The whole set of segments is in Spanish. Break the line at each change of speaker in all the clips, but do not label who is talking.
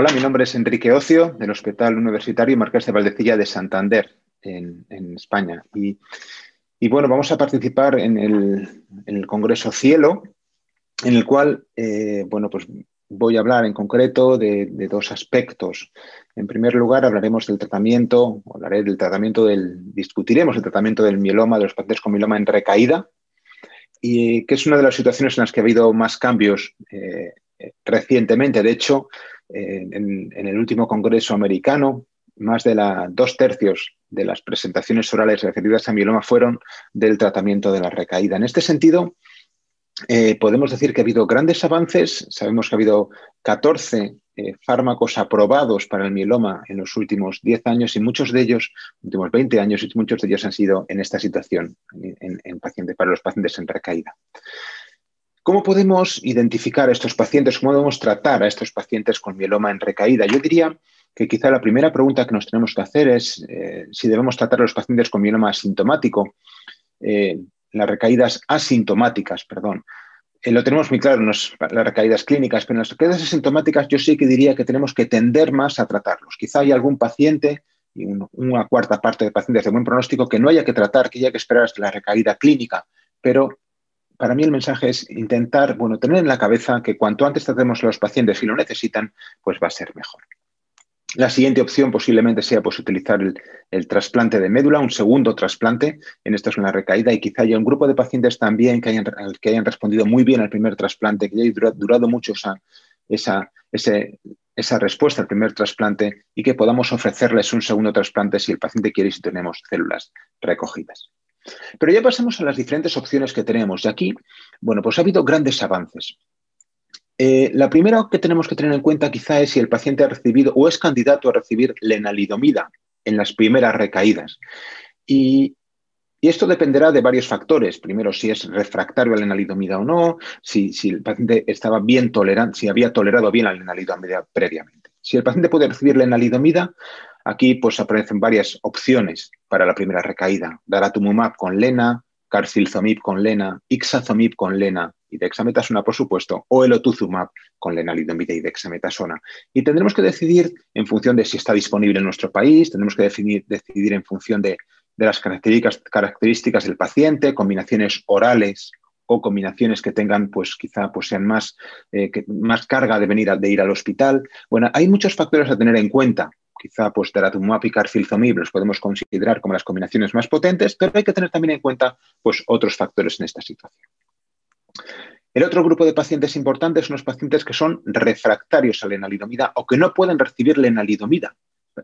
Hola, mi nombre es Enrique Ocio, del Hospital Universitario Marqués de Valdecilla de Santander, en, España. Y, bueno, vamos a participar en el, Congreso Cielo, en el cual, eh, bueno, pues voy a hablar en concreto de, dos aspectos. En primer lugar, hablaremos del tratamiento, hablaré del tratamiento del, discutiremos el tratamiento del mieloma, de los pacientes con mieloma en recaída, y que es una de las situaciones en las que ha habido más cambios eh, recientemente. De hecho, en, el último Congreso americano, más de dos tercios de las presentaciones orales referidas a mieloma fueron del tratamiento de la recaída. En este sentido, eh, podemos decir que ha habido grandes avances. Sabemos que ha habido 14 eh, fármacos aprobados para el mieloma en los últimos 10 años y muchos de ellos, últimos 20 años, y muchos de ellos han sido en esta situación, en para los pacientes en recaída. ¿Cómo podemos identificar a estos pacientes? ¿Cómo podemos tratar a estos pacientes con mieloma en recaída? Yo diría que quizá la primera pregunta que nos tenemos que hacer es eh, si debemos tratar a los pacientes con mieloma asintomático, eh, las recaídas asintomáticas, perdón. Eh, lo tenemos muy claro en las recaídas clínicas, pero en las recaídas asintomáticas yo sí que diría que tenemos que tender más a tratarlos. Quizá hay algún paciente y una cuarta parte de pacientes de buen pronóstico que no haya que tratar, que haya que esperar hasta la recaída clínica, pero para mí el mensaje es intentar, bueno, tener en la cabeza que cuanto antes tratemos a los pacientes si lo necesitan, pues va a ser mejor. La siguiente opción posiblemente sea pues, utilizar el, trasplante de médula, un segundo trasplante, en esta es una recaída, y quizá haya un grupo de pacientes también que hayan, que hayan respondido muy bien al primer trasplante, que haya durado, mucho esa, esa respuesta al primer trasplante y que podamos ofrecerles un segundo trasplante si el paciente quiere y si tenemos células recogidas. Pero ya pasamos a las diferentes opciones que tenemos. Y aquí, bueno, pues ha habido grandes avances. Eh, la primera que tenemos que tener en cuenta quizá es si el paciente ha recibido o es candidato a recibir lenalidomida en las primeras recaídas. Y, esto dependerá de varios factores. Primero, si es refractario a lenalidomida o no, si, si el paciente estaba bien tolerante, si había tolerado bien la lenalidomida previamente. Si el paciente puede recibir lenalidomida, Aquí pues aparecen varias opciones para la primera recaída. Daratumumab con lena, carfilzomib con lena, ixazomib con lena y dexametasona, por supuesto, o elotuzumab con lenalidomida y dexametasona. Y tendremos que decidir en función de si está disponible en nuestro país, tendremos que decidir, decidir en función de, las características, características, del paciente, combinaciones orales o combinaciones que tengan, pues quizá pues, sean más, eh, más carga de venir de ir al hospital. Bueno, hay muchos factores a tener en cuenta quizá pues y carfilzomib los podemos considerar como las combinaciones más potentes, pero hay que tener también en cuenta pues, otros factores en esta situación. El otro grupo de pacientes importantes son los pacientes que son refractarios a la lenalidomida o que no pueden recibir lenalidomida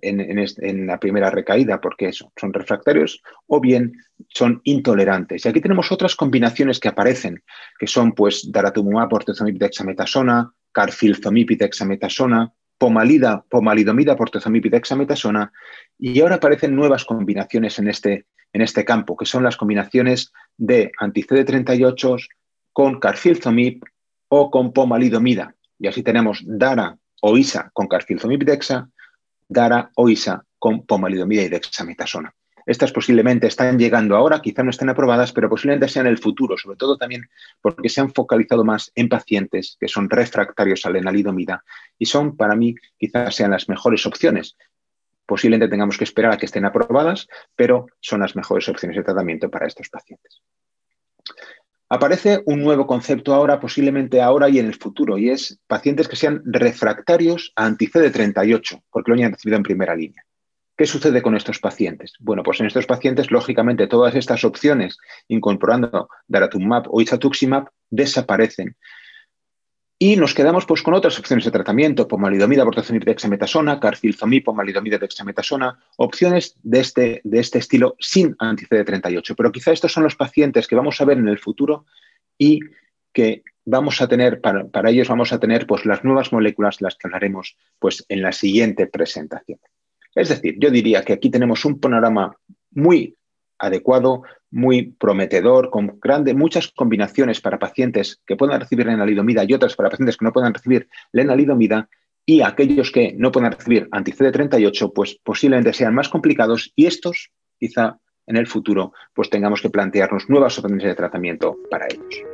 en, en, la primera recaída porque son refractarios o bien son intolerantes. Y aquí tenemos otras combinaciones que aparecen, que son pues daratumumab, bortezomib, dexametasona, carfilzomib y dexametasona, pomalida, pomalidomida, portezomib y dexametasona, y ahora aparecen nuevas combinaciones en este, en este campo, que son las combinaciones de anti-CD38 con carfilzomib o con pomalidomida. Y así tenemos DARA o ISA con carfilzomib dexa, DARA o ISA con pomalidomida y dexametasona. Estas posiblemente están llegando ahora, quizá no estén aprobadas, pero posiblemente sean el futuro, sobre todo también porque se han focalizado más en pacientes que son refractarios a la lenalidomida y son, para mí, quizás sean las mejores opciones. Posiblemente tengamos que esperar a que estén aprobadas, pero son las mejores opciones de tratamiento para estos pacientes. Aparece un nuevo concepto ahora, posiblemente ahora y en el futuro, y es pacientes que sean refractarios a anti-CD38, porque lo hayan recibido en primera línea. ¿Qué sucede con estos pacientes? Bueno, pues en estos pacientes, lógicamente, todas estas opciones, incorporando daratumumab o isatuximab, desaparecen. Y nos quedamos pues, con otras opciones de tratamiento, pomalidomida, bortezomib, dexametasona, carfilzomib, pomalidomida, dexametasona, opciones de este, de este estilo sin anti-CD38. Pero quizá estos son los pacientes que vamos a ver en el futuro y que vamos a tener, para, para ellos vamos a tener pues, las nuevas moléculas, las que hablaremos pues, en la siguiente presentación. Es decir, yo diría que aquí tenemos un panorama muy adecuado, muy prometedor, con grande, muchas combinaciones para pacientes que puedan recibir lenalidomida y otras para pacientes que no puedan recibir lenalidomida y aquellos que no puedan recibir anti-CD38, pues posiblemente sean más complicados y estos quizá en el futuro pues tengamos que plantearnos nuevas opciones de tratamiento para ellos.